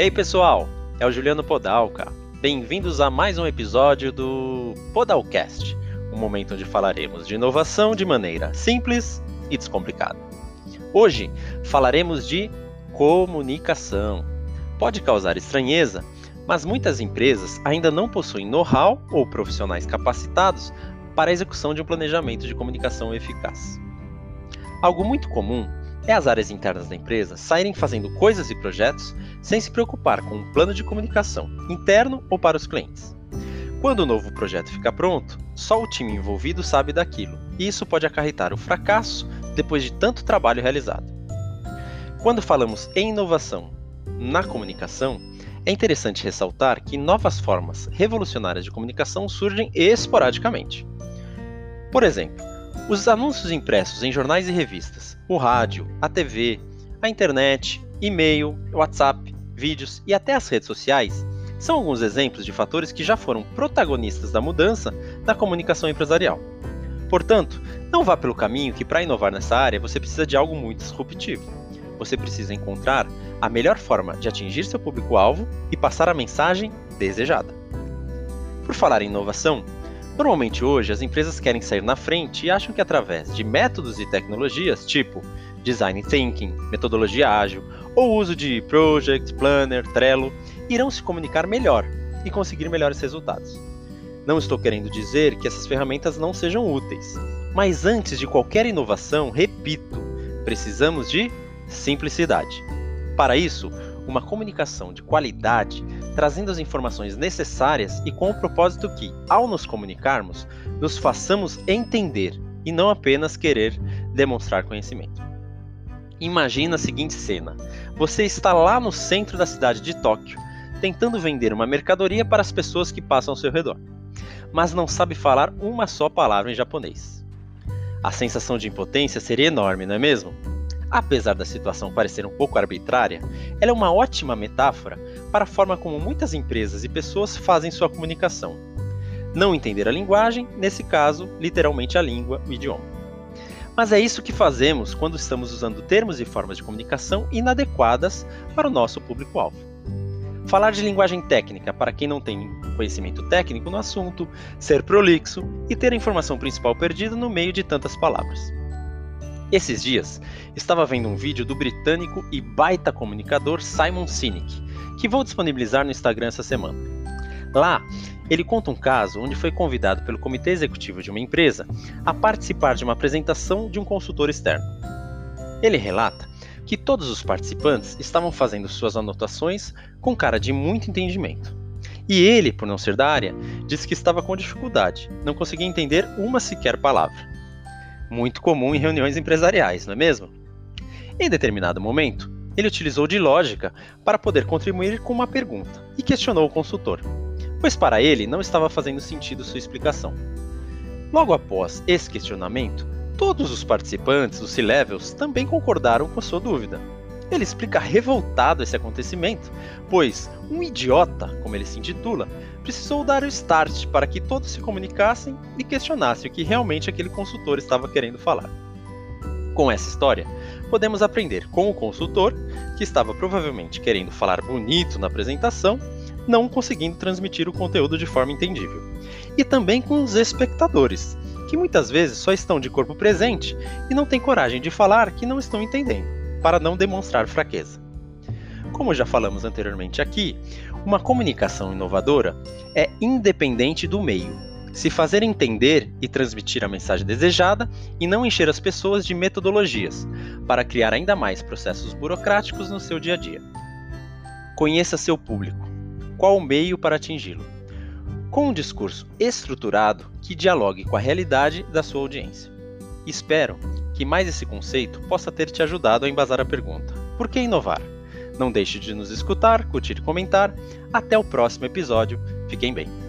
Hey pessoal, é o Juliano Podalca. Bem-vindos a mais um episódio do Podalcast, um momento onde falaremos de inovação de maneira simples e descomplicada. Hoje falaremos de comunicação. Pode causar estranheza, mas muitas empresas ainda não possuem know-how ou profissionais capacitados para a execução de um planejamento de comunicação eficaz. Algo muito comum é as áreas internas da empresa saírem fazendo coisas e projetos sem se preocupar com um plano de comunicação interno ou para os clientes. Quando o novo projeto fica pronto, só o time envolvido sabe daquilo, e isso pode acarretar o fracasso depois de tanto trabalho realizado. Quando falamos em inovação na comunicação, é interessante ressaltar que novas formas revolucionárias de comunicação surgem esporadicamente. Por exemplo, os anúncios impressos em jornais e revistas, o rádio, a TV, a internet, e-mail, WhatsApp, vídeos e até as redes sociais são alguns exemplos de fatores que já foram protagonistas da mudança na comunicação empresarial. Portanto, não vá pelo caminho que para inovar nessa área você precisa de algo muito disruptivo. Você precisa encontrar a melhor forma de atingir seu público-alvo e passar a mensagem desejada. Por falar em inovação, Normalmente hoje as empresas querem sair na frente e acham que através de métodos e tecnologias tipo design thinking, metodologia ágil ou uso de project, planner, Trello, irão se comunicar melhor e conseguir melhores resultados. Não estou querendo dizer que essas ferramentas não sejam úteis, mas antes de qualquer inovação, repito, precisamos de simplicidade. Para isso, uma comunicação de qualidade, trazendo as informações necessárias e com o propósito que, ao nos comunicarmos, nos façamos entender e não apenas querer demonstrar conhecimento. Imagina a seguinte cena: você está lá no centro da cidade de Tóquio, tentando vender uma mercadoria para as pessoas que passam ao seu redor, mas não sabe falar uma só palavra em japonês. A sensação de impotência seria enorme, não é mesmo? Apesar da situação parecer um pouco arbitrária, ela é uma ótima metáfora para a forma como muitas empresas e pessoas fazem sua comunicação. Não entender a linguagem, nesse caso, literalmente a língua, o idioma. Mas é isso que fazemos quando estamos usando termos e formas de comunicação inadequadas para o nosso público-alvo. Falar de linguagem técnica para quem não tem conhecimento técnico no assunto, ser prolixo e ter a informação principal perdida no meio de tantas palavras. Esses dias, estava vendo um vídeo do britânico e baita comunicador Simon Sinek, que vou disponibilizar no Instagram essa semana. Lá, ele conta um caso onde foi convidado pelo comitê executivo de uma empresa a participar de uma apresentação de um consultor externo. Ele relata que todos os participantes estavam fazendo suas anotações com cara de muito entendimento. E ele, por não ser da área, disse que estava com dificuldade, não conseguia entender uma sequer palavra muito comum em reuniões empresariais, não é mesmo? Em determinado momento, ele utilizou de lógica para poder contribuir com uma pergunta e questionou o consultor, pois para ele não estava fazendo sentido sua explicação. Logo após esse questionamento, todos os participantes dos C-Levels também concordaram com a sua dúvida. Ele explica revoltado esse acontecimento, pois um idiota, como ele se intitula, precisou dar o start para que todos se comunicassem e questionassem o que realmente aquele consultor estava querendo falar. Com essa história, podemos aprender com o consultor, que estava provavelmente querendo falar bonito na apresentação, não conseguindo transmitir o conteúdo de forma entendível. E também com os espectadores, que muitas vezes só estão de corpo presente e não têm coragem de falar que não estão entendendo, para não demonstrar fraqueza. Como já falamos anteriormente aqui, uma comunicação inovadora é independente do meio, se fazer entender e transmitir a mensagem desejada e não encher as pessoas de metodologias, para criar ainda mais processos burocráticos no seu dia a dia. Conheça seu público. Qual o meio para atingi-lo? Com um discurso estruturado que dialogue com a realidade da sua audiência. Espero que mais esse conceito possa ter te ajudado a embasar a pergunta: por que inovar? Não deixe de nos escutar, curtir e comentar. Até o próximo episódio. Fiquem bem.